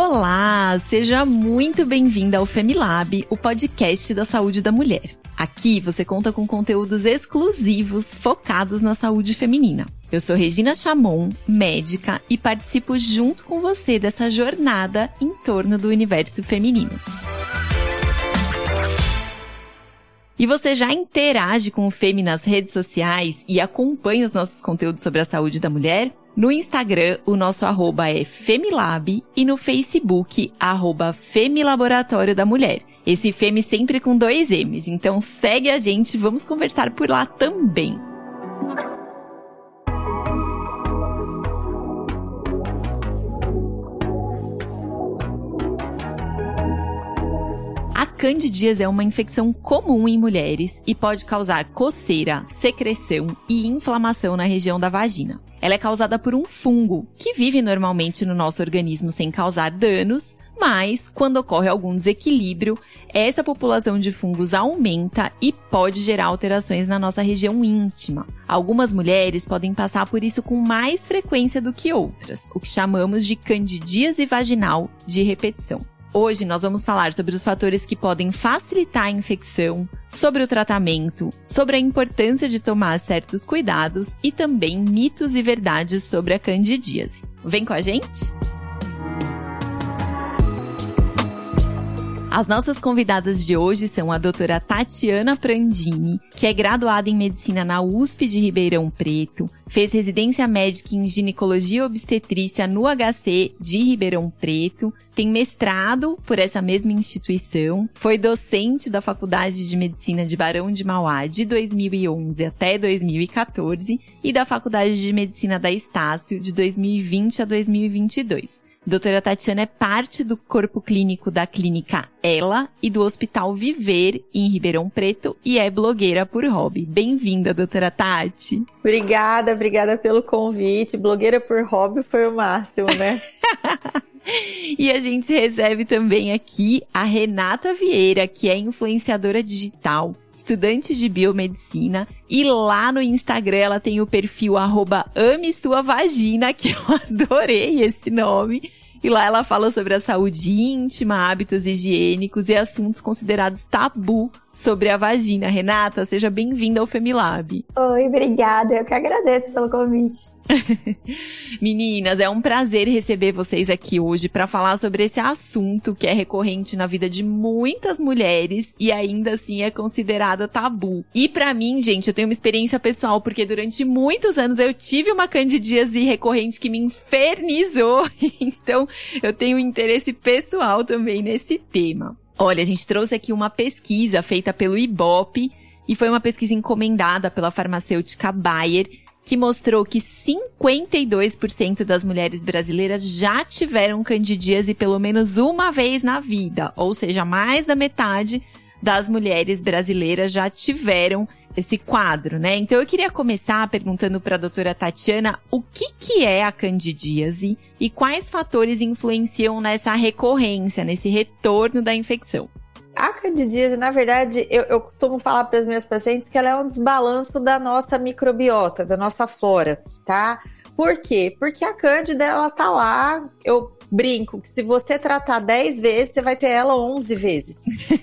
Olá, seja muito bem-vinda ao Femilab, o podcast da saúde da mulher. Aqui você conta com conteúdos exclusivos focados na saúde feminina. Eu sou Regina Chamon, médica, e participo junto com você dessa jornada em torno do universo feminino. E você já interage com o Femi nas redes sociais e acompanha os nossos conteúdos sobre a saúde da mulher? No Instagram, o nosso arroba é Femilab e no Facebook, arroba Femilaboratório da Mulher. Esse Femi sempre com dois M's, então segue a gente, vamos conversar por lá também. Candidíase é uma infecção comum em mulheres e pode causar coceira, secreção e inflamação na região da vagina. Ela é causada por um fungo que vive normalmente no nosso organismo sem causar danos, mas quando ocorre algum desequilíbrio, essa população de fungos aumenta e pode gerar alterações na nossa região íntima. Algumas mulheres podem passar por isso com mais frequência do que outras, o que chamamos de candidíase vaginal de repetição. Hoje nós vamos falar sobre os fatores que podem facilitar a infecção, sobre o tratamento, sobre a importância de tomar certos cuidados e também mitos e verdades sobre a candidíase. Vem com a gente? As nossas convidadas de hoje são a doutora Tatiana Prandini, que é graduada em medicina na USP de Ribeirão Preto, fez residência médica em ginecologia e obstetrícia no HC de Ribeirão Preto, tem mestrado por essa mesma instituição, foi docente da Faculdade de Medicina de Barão de Mauá de 2011 até 2014 e da Faculdade de Medicina da Estácio de 2020 a 2022. Doutora Tatiana é parte do corpo clínico da clínica Ela e do Hospital Viver em Ribeirão Preto e é blogueira por hobby. Bem-vinda, doutora Tati. Obrigada, obrigada pelo convite. Blogueira por hobby foi o máximo, né? e a gente recebe também aqui a Renata Vieira, que é influenciadora digital, estudante de biomedicina, e lá no Instagram ela tem o perfil arroba ame sua vagina, que eu adorei esse nome. E lá ela fala sobre a saúde íntima, hábitos higiênicos e assuntos considerados tabu sobre a vagina. Renata, seja bem-vinda ao Femilab. Oi, obrigada. Eu que agradeço pelo convite. Meninas, é um prazer receber vocês aqui hoje para falar sobre esse assunto que é recorrente na vida de muitas mulheres e ainda assim é considerada tabu. E para mim, gente, eu tenho uma experiência pessoal porque durante muitos anos eu tive uma candidíase recorrente que me infernizou. então, eu tenho um interesse pessoal também nesse tema. Olha, a gente trouxe aqui uma pesquisa feita pelo Ibope e foi uma pesquisa encomendada pela farmacêutica Bayer que mostrou que 52% das mulheres brasileiras já tiveram candidíase pelo menos uma vez na vida, ou seja, mais da metade das mulheres brasileiras já tiveram esse quadro, né? Então eu queria começar perguntando para a doutora Tatiana o que, que é a candidíase e quais fatores influenciam nessa recorrência, nesse retorno da infecção. A candidíase, na verdade, eu, eu costumo falar para as minhas pacientes que ela é um desbalanço da nossa microbiota, da nossa flora, tá? Por quê? Porque a cândida, ela tá lá, eu brinco que se você tratar 10 vezes, você vai ter ela 11 vezes.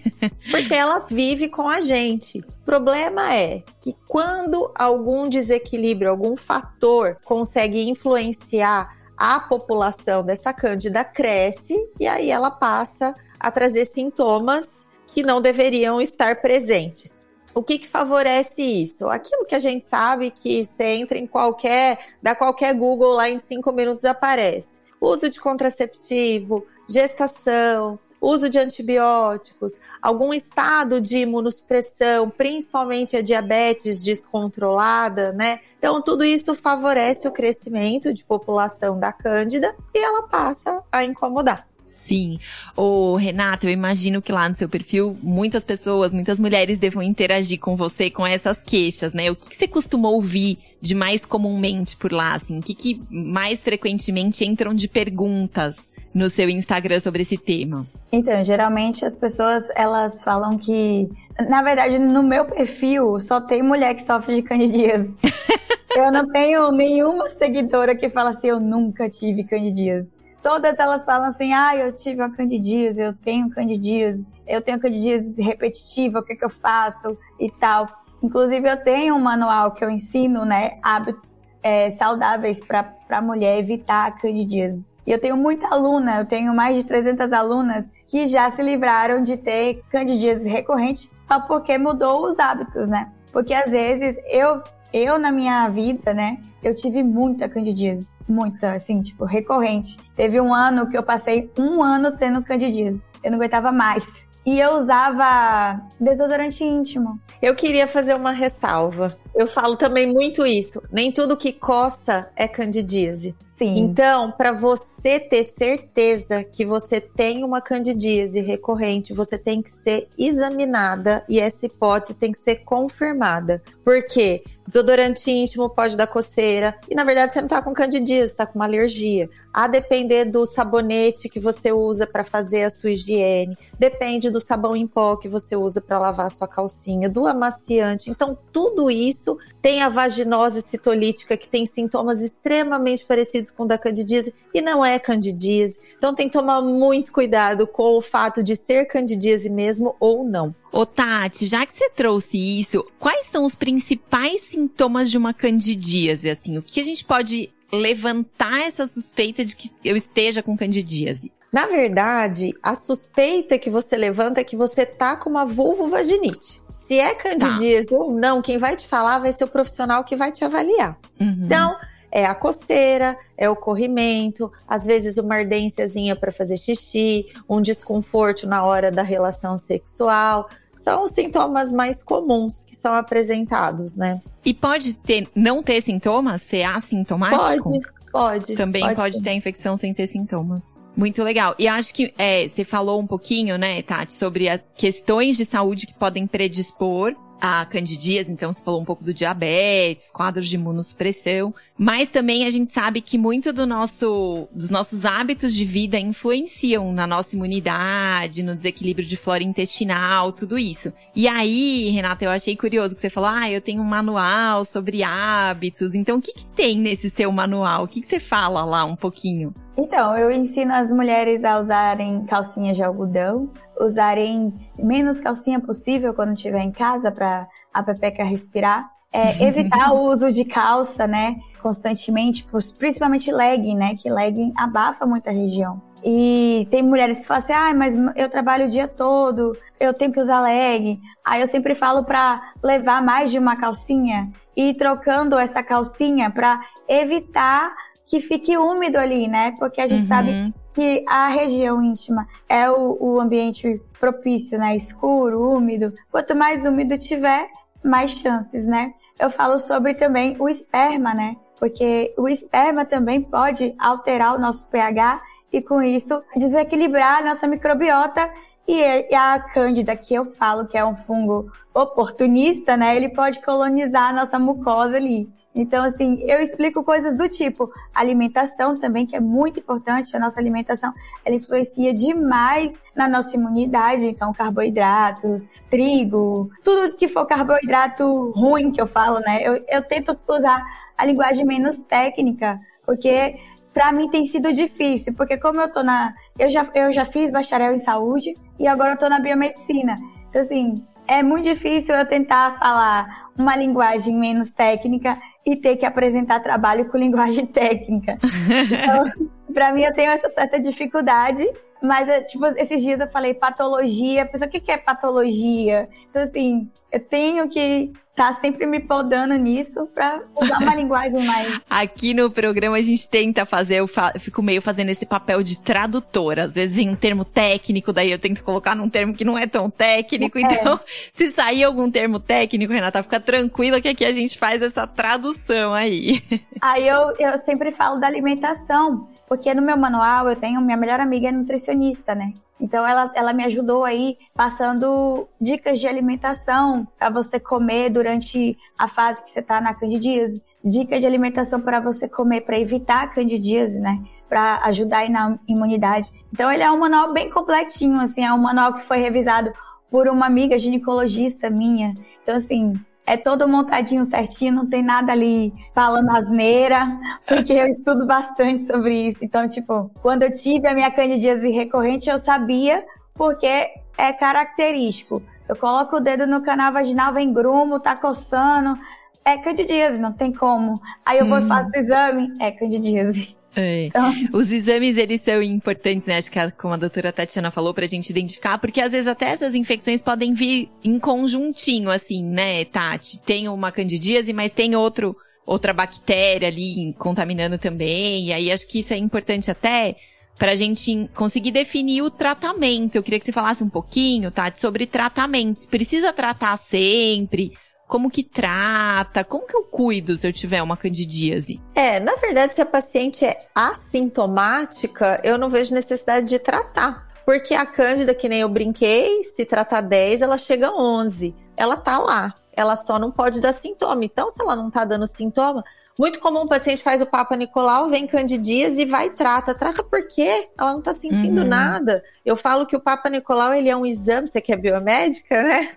Porque ela vive com a gente. O problema é que quando algum desequilíbrio, algum fator consegue influenciar a população dessa cândida cresce e aí ela passa a trazer sintomas que não deveriam estar presentes. O que, que favorece isso? Aquilo que a gente sabe que você entra em qualquer, dá qualquer Google lá em cinco minutos aparece. Uso de contraceptivo, gestação, uso de antibióticos, algum estado de imunossupressão, principalmente a diabetes descontrolada, né? Então, tudo isso favorece o crescimento de população da Cândida e ela passa a incomodar. Sim. Ô, Renata, eu imagino que lá no seu perfil muitas pessoas, muitas mulheres devam interagir com você com essas queixas, né? O que, que você costuma ouvir de mais comumente por lá, assim? O que, que mais frequentemente entram de perguntas no seu Instagram sobre esse tema? Então, geralmente as pessoas, elas falam que... Na verdade, no meu perfil, só tem mulher que sofre de candidíase. eu não tenho nenhuma seguidora que fala assim, eu nunca tive candidíase todas elas falam assim: ah, eu tive uma candidíase, eu tenho candidíase, eu tenho candidíase repetitiva, o que, que eu faço e tal. Inclusive, eu tenho um manual que eu ensino, né, hábitos é, saudáveis para a mulher evitar a candidíase. E eu tenho muita aluna, eu tenho mais de 300 alunas que já se livraram de ter candidíase recorrente só porque mudou os hábitos, né? Porque às vezes eu, eu na minha vida, né, eu tive muita candidíase, muita, assim, tipo, recorrente. Teve um ano que eu passei um ano tendo candidíase, eu não aguentava mais. E eu usava desodorante íntimo. Eu queria fazer uma ressalva. Eu falo também muito isso. Nem tudo que coça é candidíase. Sim. Então, para você ter certeza que você tem uma candidíase recorrente, você tem que ser examinada e essa hipótese tem que ser confirmada. Por quê? Desodorante íntimo pode dar coceira. E na verdade você não tá com candidíase, tá com uma alergia. A depender do sabonete que você usa para fazer a sua higiene, depende do sabão em pó que você usa para lavar a sua calcinha, do amaciante. Então, tudo isso tem a vaginose citolítica, que tem sintomas extremamente parecidos com o da candidíase, e não é candidíase. Então, tem que tomar muito cuidado com o fato de ser candidíase mesmo ou não. Ô Tati, já que você trouxe isso, quais são os principais sintomas de uma candidíase? Assim, o que a gente pode levantar essa suspeita de que eu esteja com candidíase? Na verdade, a suspeita que você levanta é que você tá com uma vulvovaginite. Se é candidíase tá. ou não, quem vai te falar vai ser o profissional que vai te avaliar. Uhum. Então, é a coceira, é o corrimento, às vezes uma ardênciazinha para fazer xixi, um desconforto na hora da relação sexual. São os sintomas mais comuns que são apresentados, né? E pode ter, não ter sintomas? Ser assintomático? Pode, pode. Também pode, pode ter infecção sem ter sintomas. Muito legal. E acho que é, você falou um pouquinho, né, Tati, sobre as questões de saúde que podem predispor a candidíase, então você falou um pouco do diabetes, quadros de imunossupressão, mas também a gente sabe que muito do nosso, dos nossos hábitos de vida influenciam na nossa imunidade, no desequilíbrio de flora intestinal, tudo isso. E aí, Renata, eu achei curioso que você falou, ah, eu tenho um manual sobre hábitos, então o que, que tem nesse seu manual? O que, que você fala lá um pouquinho? Então, eu ensino as mulheres a usarem calcinhas de algodão, usarem menos calcinha possível quando estiver em casa para a pepeca respirar. É, evitar o uso de calça, né, constantemente, principalmente legging, né, que legging abafa muita região. E tem mulheres que falam assim, ah, mas eu trabalho o dia todo, eu tenho que usar leg. Aí eu sempre falo para levar mais de uma calcinha e ir trocando essa calcinha para evitar que fique úmido ali, né? Porque a gente uhum. sabe que a região íntima é o, o, ambiente propício, né? Escuro, úmido. Quanto mais úmido tiver, mais chances, né? Eu falo sobre também o esperma, né? Porque o esperma também pode alterar o nosso pH e com isso desequilibrar a nossa microbiota e a cândida, que eu falo que é um fungo oportunista, né? Ele pode colonizar a nossa mucosa ali. Então, assim, eu explico coisas do tipo alimentação também, que é muito importante. A nossa alimentação, ela influencia demais na nossa imunidade. Então, carboidratos, trigo, tudo que for carboidrato ruim que eu falo, né? Eu, eu tento usar a linguagem menos técnica, porque para mim tem sido difícil, porque como eu tô na. Eu já, eu já fiz bacharel em saúde e agora eu tô na biomedicina. Então, assim, é muito difícil eu tentar falar uma linguagem menos técnica e ter que apresentar trabalho com linguagem técnica. Então, para mim, eu tenho essa certa dificuldade, mas, é, tipo, esses dias eu falei patologia, a pessoa, o que é patologia? Então, assim, eu tenho que tá sempre me podando nisso pra usar uma linguagem mais. Aqui no programa a gente tenta fazer, eu fico meio fazendo esse papel de tradutora. Às vezes vem um termo técnico, daí eu tento colocar num termo que não é tão técnico. É. Então, se sair algum termo técnico, Renata, fica tranquila que aqui a gente faz essa tradução aí. Aí eu, eu sempre falo da alimentação, porque no meu manual eu tenho minha melhor amiga é nutricionista, né? Então ela, ela me ajudou aí passando dicas de alimentação para você comer durante a fase que você está na candidíase, dicas de alimentação para você comer para evitar a candidíase, né? Para ajudar aí na imunidade. Então ele é um manual bem completinho, assim, é um manual que foi revisado por uma amiga ginecologista minha. Então assim, é todo montadinho certinho, não tem nada ali falando asneira, porque eu estudo bastante sobre isso. Então, tipo, quando eu tive a minha candidíase recorrente, eu sabia porque é característico. Eu coloco o dedo no canal vaginal, vem grumo, tá coçando, é candidíase, não tem como. Aí eu vou e hum. faço o exame, é candidíase. É. Então... Os exames, eles são importantes, né? Acho que, como a doutora Tatiana falou, pra gente identificar, porque às vezes até essas infecções podem vir em conjuntinho, assim, né, Tati? Tem uma candidíase, mas tem outro, outra bactéria ali contaminando também. E aí acho que isso é importante até pra gente conseguir definir o tratamento. Eu queria que você falasse um pouquinho, Tati, sobre tratamentos. Precisa tratar sempre? Como que trata? Como que eu cuido se eu tiver uma candidíase? É, na verdade, se a paciente é assintomática, eu não vejo necessidade de tratar. Porque a cândida, que nem eu brinquei, se tratar 10, ela chega a 11. Ela tá lá. Ela só não pode dar sintoma. Então, se ela não tá dando sintoma, muito comum o paciente faz o Papa Nicolau, vem candidíase e vai e trata. Trata por quê? Ela não tá sentindo uhum. nada. Eu falo que o Papa Nicolau, ele é um exame, você que é biomédica, né?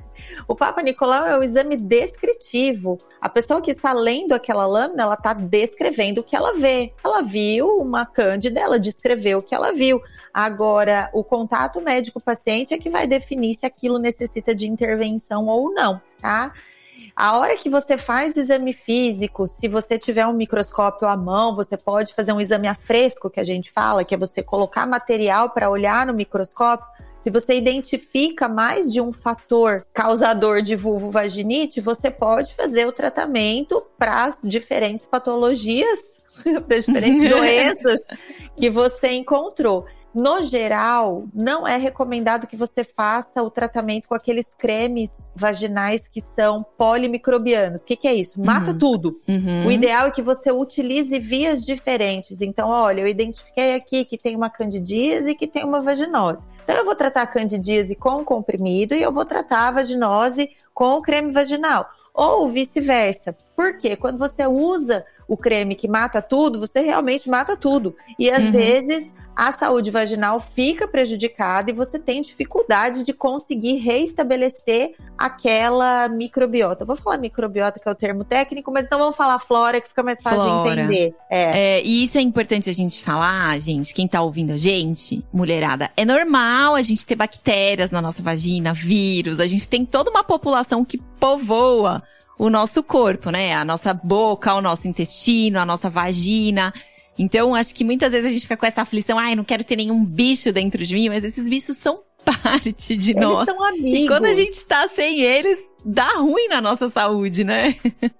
O Papa Nicolau é um exame descritivo. A pessoa que está lendo aquela lâmina, ela está descrevendo o que ela vê. Ela viu uma cândida, ela descreveu o que ela viu. Agora, o contato médico-paciente é que vai definir se aquilo necessita de intervenção ou não, tá? A hora que você faz o exame físico, se você tiver um microscópio à mão, você pode fazer um exame a fresco, que a gente fala, que é você colocar material para olhar no microscópio. Se você identifica mais de um fator causador de vulvovaginite, você pode fazer o tratamento para as diferentes patologias, para as diferentes doenças que você encontrou. No geral, não é recomendado que você faça o tratamento com aqueles cremes vaginais que são polimicrobianos. O que, que é isso? Mata uhum. tudo. Uhum. O ideal é que você utilize vias diferentes. Então, olha, eu identifiquei aqui que tem uma candidíase e que tem uma vaginose. Então, eu vou tratar a candidíase com comprimido e eu vou tratar a vaginose com o creme vaginal. Ou vice-versa. Por quê? Quando você usa o creme que mata tudo, você realmente mata tudo. E às uhum. vezes a saúde vaginal fica prejudicada e você tem dificuldade de conseguir reestabelecer aquela microbiota. Vou falar microbiota, que é o termo técnico, mas então vamos falar flora, que fica mais fácil flora. de entender. É. é. E isso é importante a gente falar, gente, quem tá ouvindo a gente, mulherada, é normal a gente ter bactérias na nossa vagina, vírus, a gente tem toda uma população que povoa o nosso corpo, né? A nossa boca, o nosso intestino, a nossa vagina. Então, acho que muitas vezes a gente fica com essa aflição, ai, ah, não quero ter nenhum bicho dentro de mim, mas esses bichos são parte de eles nós. São amigos. E quando a gente tá sem eles, dá ruim na nossa saúde, né?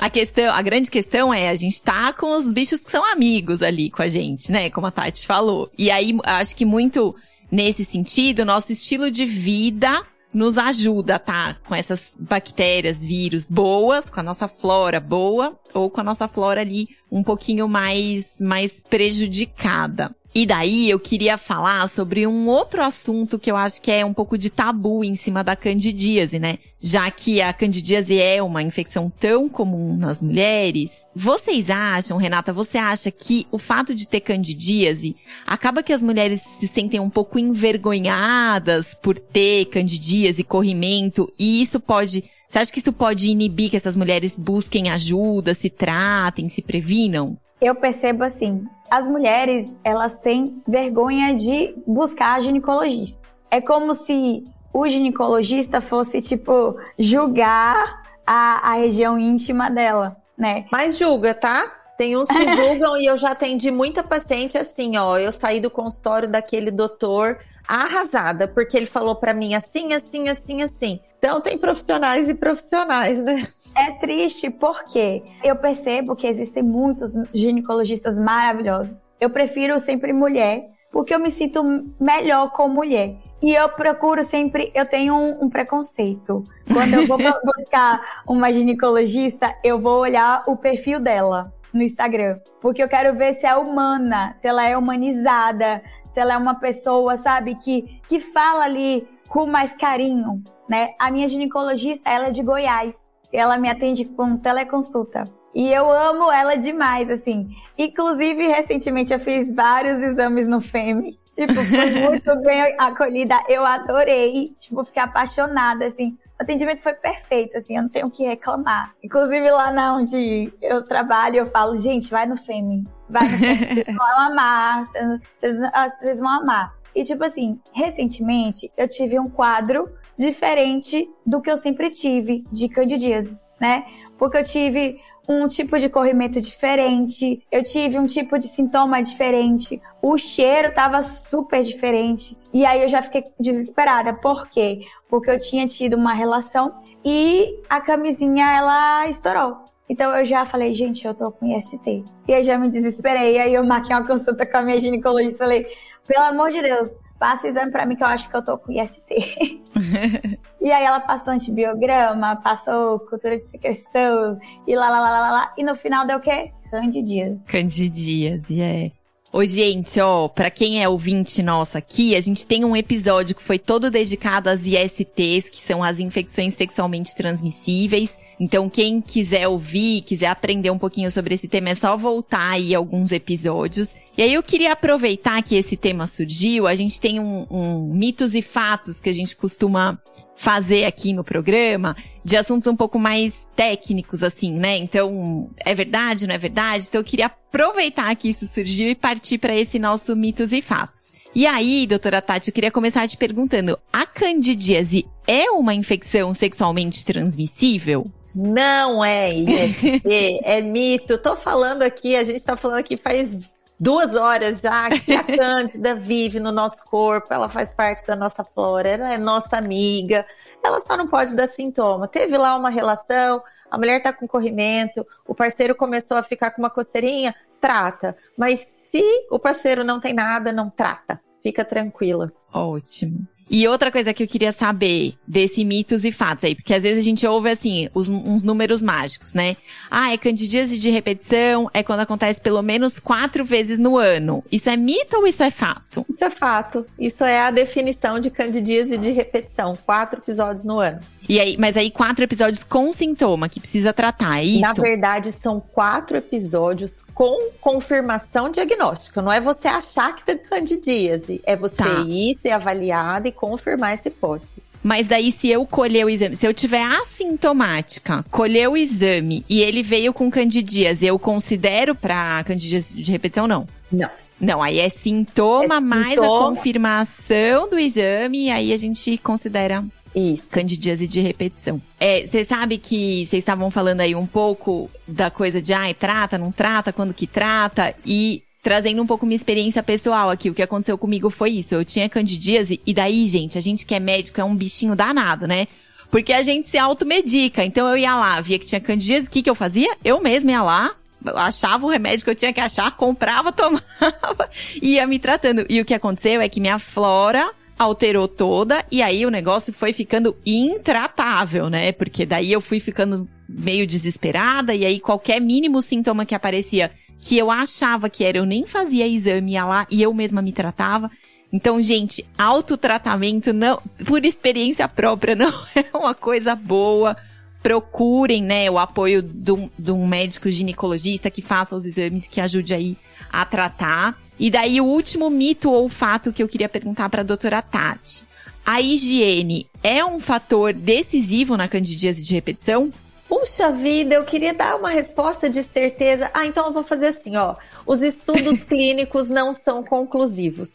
A questão, a grande questão é a gente tá com os bichos que são amigos ali com a gente, né? Como a Tati falou. E aí, acho que muito nesse sentido, nosso estilo de vida nos ajuda, tá? Com essas bactérias, vírus boas, com a nossa flora boa, ou com a nossa flora ali um pouquinho mais, mais prejudicada. E daí eu queria falar sobre um outro assunto que eu acho que é um pouco de tabu em cima da candidíase, né? Já que a candidíase é uma infecção tão comum nas mulheres, vocês acham, Renata, você acha que o fato de ter candidíase acaba que as mulheres se sentem um pouco envergonhadas por ter candidíase, corrimento, e isso pode você acha que isso pode inibir que essas mulheres busquem ajuda, se tratem, se previnam? Eu percebo assim, as mulheres, elas têm vergonha de buscar ginecologista. É como se o ginecologista fosse, tipo, julgar a, a região íntima dela, né? Mas julga, tá? Tem uns que julgam e eu já atendi muita paciente assim, ó. Eu saí do consultório daquele doutor arrasada, porque ele falou para mim assim, assim, assim, assim. Então tem profissionais e profissionais, né? É triste porque eu percebo que existem muitos ginecologistas maravilhosos. Eu prefiro sempre mulher, porque eu me sinto melhor com mulher. E eu procuro sempre, eu tenho um, um preconceito. Quando eu vou buscar uma ginecologista, eu vou olhar o perfil dela no Instagram. Porque eu quero ver se é humana, se ela é humanizada, se ela é uma pessoa, sabe, que, que fala ali com mais carinho, né? A minha ginecologista, ela é de Goiás. Ela me atende com teleconsulta. E eu amo ela demais, assim. Inclusive, recentemente eu fiz vários exames no FEME. Tipo, foi muito bem acolhida. Eu adorei. Tipo, fiquei apaixonada, assim. atendimento foi perfeito, assim, eu não tenho o que reclamar. Inclusive lá na onde eu trabalho, eu falo, gente, vai no Fêmea, vai no Fêmea, vocês vão amar, vocês, vocês vão amar. E tipo assim, recentemente eu tive um quadro diferente do que eu sempre tive de candidíase, né? Porque eu tive um tipo de corrimento diferente, eu tive um tipo de sintoma diferente, o cheiro tava super diferente. E aí eu já fiquei desesperada. Por quê? Porque eu tinha tido uma relação e a camisinha ela estourou. Então eu já falei, gente, eu tô com IST. E aí já me desesperei. Aí eu marquei uma consulta com a minha ginecologista e falei, pelo amor de Deus, passa exame pra mim que eu acho que eu tô com IST. e aí ela passou antibiograma, passou cultura de secreção e lá, lá, lá, lá, lá. E no final deu o quê? Candidias. Candidias, e yeah. é. Ô, gente, ó, pra quem é ouvinte nossa aqui, a gente tem um episódio que foi todo dedicado às ISTs, que são as infecções sexualmente transmissíveis. Então, quem quiser ouvir, quiser aprender um pouquinho sobre esse tema, é só voltar aí alguns episódios. E aí eu queria aproveitar que esse tema surgiu, a gente tem um, um mitos e fatos que a gente costuma fazer aqui no programa de assuntos um pouco mais técnicos, assim, né? Então, é verdade, não é verdade? Então, eu queria aproveitar que isso surgiu e partir para esse nosso mitos e fatos. E aí, doutora Tati, eu queria começar te perguntando: a candidíase é uma infecção sexualmente transmissível? Não é IST, é mito. Tô falando aqui, a gente tá falando aqui faz duas horas já que a Cândida vive no nosso corpo, ela faz parte da nossa flora, ela é nossa amiga, ela só não pode dar sintoma. Teve lá uma relação, a mulher tá com corrimento, o parceiro começou a ficar com uma coceirinha, trata. Mas se o parceiro não tem nada, não trata. Fica tranquila. Ótimo. E outra coisa que eu queria saber desse mitos e fatos aí, porque às vezes a gente ouve assim, os, uns números mágicos, né? Ah, é candidíase de repetição, é quando acontece pelo menos quatro vezes no ano. Isso é mito ou isso é fato? Isso é fato. Isso é a definição de candidíase de repetição, quatro episódios no ano. E aí, mas aí quatro episódios com sintoma que precisa tratar, é isso? Na verdade, são quatro episódios com confirmação diagnóstica. Não é você achar que tem candidíase, é você tá. ir ser avaliada e confirmar essa hipótese. Mas daí, se eu colher o exame, se eu tiver assintomática, colher o exame e ele veio com candidíase, eu considero pra candidíase de repetição, não? Não. Não, aí é sintoma, é mais a confirmação do exame, e aí a gente considera isso. Candidíase de repetição. É, você sabe que vocês estavam falando aí um pouco da coisa de, ai, trata, não trata, quando que trata, e trazendo um pouco minha experiência pessoal aqui. O que aconteceu comigo foi isso. Eu tinha candidíase, e daí, gente, a gente que é médico é um bichinho danado, né? Porque a gente se automedica. Então eu ia lá, via que tinha candidíase, o que, que eu fazia? Eu mesma ia lá, achava o remédio que eu tinha que achar, comprava, tomava, ia me tratando. E o que aconteceu é que minha flora alterou toda e aí o negócio foi ficando intratável, né? Porque daí eu fui ficando meio desesperada e aí qualquer mínimo sintoma que aparecia que eu achava que era, eu nem fazia exame ia lá e eu mesma me tratava. Então, gente, autotratamento não, por experiência própria, não é uma coisa boa. Procurem, né, o apoio de um médico ginecologista que faça os exames, que ajude aí a tratar. E daí o último mito ou fato que eu queria perguntar para a doutora Tati. A higiene é um fator decisivo na candidíase de repetição? Puxa vida, eu queria dar uma resposta de certeza. Ah, então eu vou fazer assim, ó. Os estudos clínicos não são conclusivos,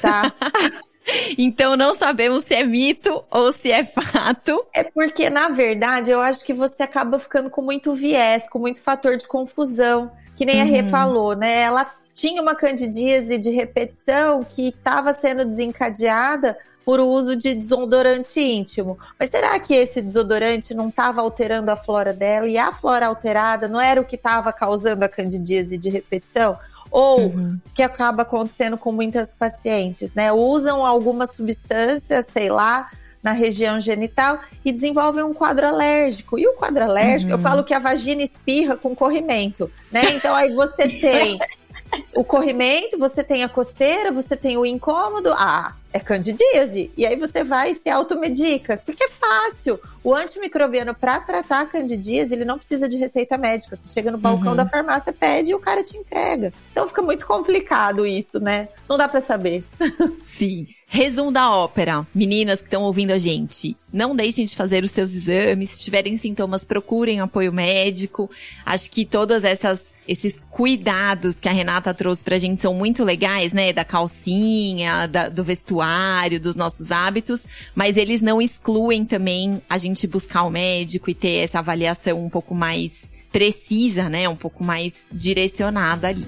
tá? Então não sabemos se é mito ou se é fato. É porque, na verdade, eu acho que você acaba ficando com muito viés, com muito fator de confusão. Que nem uhum. a Rê uhum. falou, né? Ela tinha uma candidíase de repetição que estava sendo desencadeada por uso de desodorante íntimo. Mas será que esse desodorante não estava alterando a flora dela e a flora alterada não era o que estava causando a candidíase de repetição? Ou uhum. que acaba acontecendo com muitas pacientes, né? Usam algumas substâncias, sei lá, na região genital e desenvolvem um quadro alérgico. E o quadro alérgico, uhum. eu falo que a vagina espirra com corrimento, né? Então aí você tem o corrimento, você tem a costeira, você tem o incômodo. Ah, é candidíase. E aí você vai e se automedica, porque é fácil. O antimicrobiano, para tratar a candidíase, ele não precisa de receita médica. Você chega no balcão uhum. da farmácia, pede e o cara te entrega. Então fica muito complicado isso, né? Não dá para saber. Sim. Resumo da ópera. Meninas que estão ouvindo a gente, não deixem de fazer os seus exames. Se tiverem sintomas, procurem apoio médico. Acho que todas essas esses cuidados que a Renata trouxe pra gente são muito legais, né? Da calcinha, da, do vestuário, dos nossos hábitos, mas eles não excluem também a gente buscar o médico e ter essa avaliação um pouco mais precisa, né? Um pouco mais direcionada ali.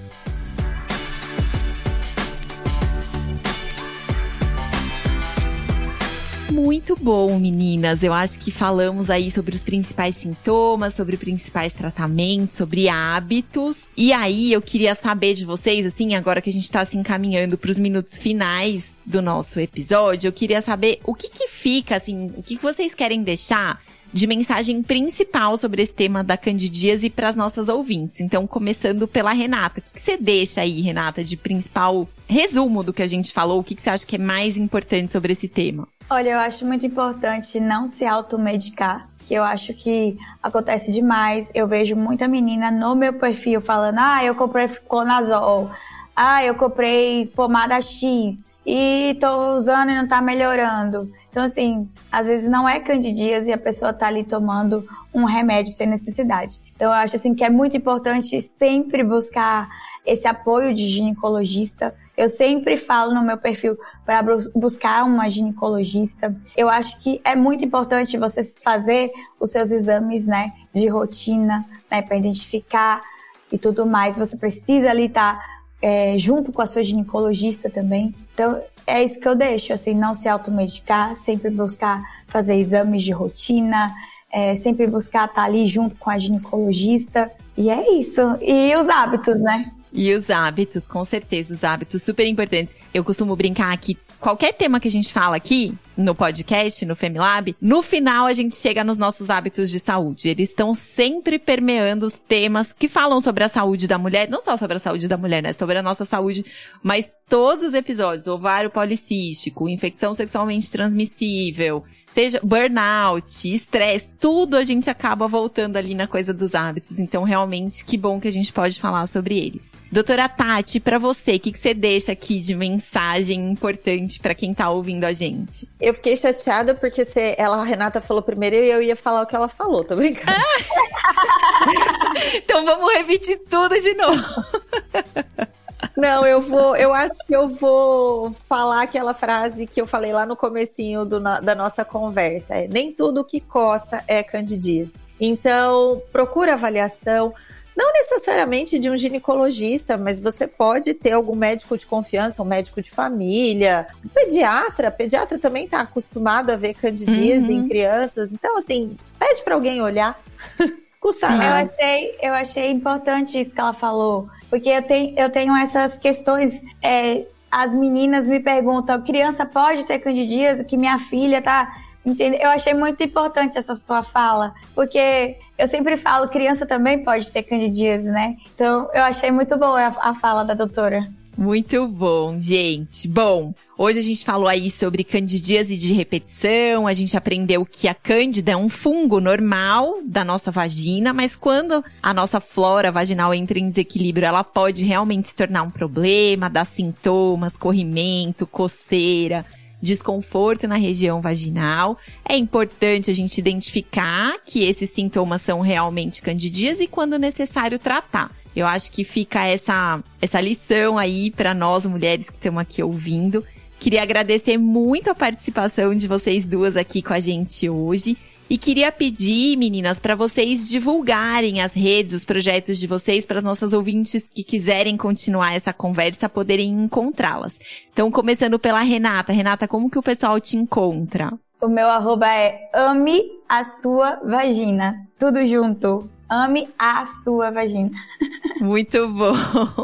Muito bom, meninas. Eu acho que falamos aí sobre os principais sintomas, sobre principais tratamentos, sobre hábitos. E aí eu queria saber de vocês, assim, agora que a gente tá se encaminhando para os minutos finais do nosso episódio, eu queria saber o que que fica, assim, o que, que vocês querem deixar de mensagem principal sobre esse tema da candidíase para as nossas ouvintes. Então, começando pela Renata. O que, que, você deixa aí, Renata, de principal resumo do que a gente falou? O que, que você acha que é mais importante sobre esse tema? Olha, eu acho muito importante não se automedicar, que eu acho que acontece demais. Eu vejo muita menina no meu perfil falando: ah, eu comprei Conazol, ah, eu comprei pomada X e tô usando e não tá melhorando. Então, assim, às vezes não é candidíase e a pessoa tá ali tomando um remédio sem necessidade. Então, eu acho assim que é muito importante sempre buscar esse apoio de ginecologista. Eu sempre falo no meu perfil para buscar uma ginecologista. Eu acho que é muito importante você fazer os seus exames, né, de rotina, né, para identificar e tudo mais. Você precisa ali estar tá, é, junto com a sua ginecologista também. Então, é isso que eu deixo, assim, não se automedicar, sempre buscar fazer exames de rotina, é, sempre buscar estar tá ali junto com a ginecologista. E é isso. E os hábitos, né? E os hábitos, com certeza, os hábitos super importantes. Eu costumo brincar que qualquer tema que a gente fala aqui no podcast, no Femilab, no final a gente chega nos nossos hábitos de saúde. Eles estão sempre permeando os temas que falam sobre a saúde da mulher, não só sobre a saúde da mulher, né? Sobre a nossa saúde, mas todos os episódios, ovário policístico, infecção sexualmente transmissível, seja burnout, estresse, tudo a gente acaba voltando ali na coisa dos hábitos. Então, realmente, que bom que a gente pode falar sobre eles. Doutora Tati, para você, o que, que você deixa aqui de mensagem importante para quem tá ouvindo a gente? Eu fiquei chateada porque você, ela, a Renata falou primeiro e eu ia falar o que ela falou, tô brincando. então vamos repetir tudo de novo. Não, eu vou, eu acho que eu vou falar aquela frase que eu falei lá no comecinho do, da nossa conversa. É, nem tudo que coça é candidíase. Então, procura avaliação, não necessariamente de um ginecologista, mas você pode ter algum médico de confiança, um médico de família, um pediatra. Pediatra também está acostumado a ver candidíase uhum. em crianças. Então, assim, pede para alguém olhar. Custa Sim, eu achei, eu achei importante isso que ela falou porque eu tenho, eu tenho essas questões. É, as meninas me perguntam: criança pode ter candidíase? Que minha filha tá. Entende? Eu achei muito importante essa sua fala, porque eu sempre falo, criança também pode ter candidíase, né? Então, eu achei muito boa a, a fala da doutora. Muito bom, gente. Bom, hoje a gente falou aí sobre candidíase de repetição, a gente aprendeu que a cândida é um fungo normal da nossa vagina, mas quando a nossa flora vaginal entra em desequilíbrio, ela pode realmente se tornar um problema, dar sintomas, corrimento, coceira, desconforto na região vaginal. É importante a gente identificar que esses sintomas são realmente candidíase e quando necessário tratar. Eu acho que fica essa, essa lição aí para nós mulheres que estamos aqui ouvindo. Queria agradecer muito a participação de vocês duas aqui com a gente hoje. E queria pedir, meninas, para vocês divulgarem as redes, os projetos de vocês, para as nossas ouvintes que quiserem continuar essa conversa poderem encontrá-las. Então, começando pela Renata. Renata, como que o pessoal te encontra? O meu arroba é ame a sua vagina. Tudo junto. Ame a sua vagina. Muito bom.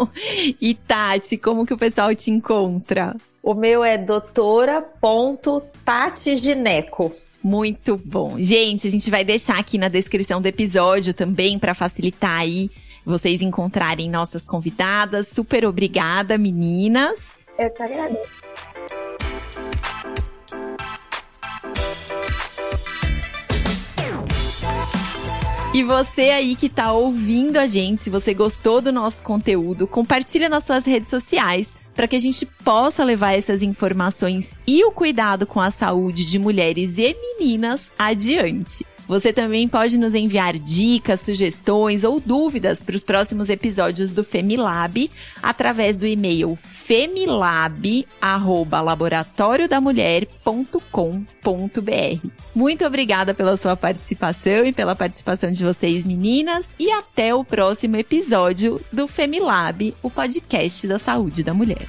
E Tati, como que o pessoal te encontra? O meu é doutora.tatigineco. Muito bom. Gente, a gente vai deixar aqui na descrição do episódio também para facilitar aí vocês encontrarem nossas convidadas. Super obrigada, meninas. Eu que agradeço. E você aí que tá ouvindo a gente, se você gostou do nosso conteúdo, compartilha nas suas redes sociais para que a gente possa levar essas informações e o cuidado com a saúde de mulheres e meninas adiante. Você também pode nos enviar dicas, sugestões ou dúvidas para os próximos episódios do Femilab através do e-mail femilab@laboratoriodamulher.com.br. Muito obrigada pela sua participação e pela participação de vocês, meninas, e até o próximo episódio do Femilab, o podcast da saúde da mulher.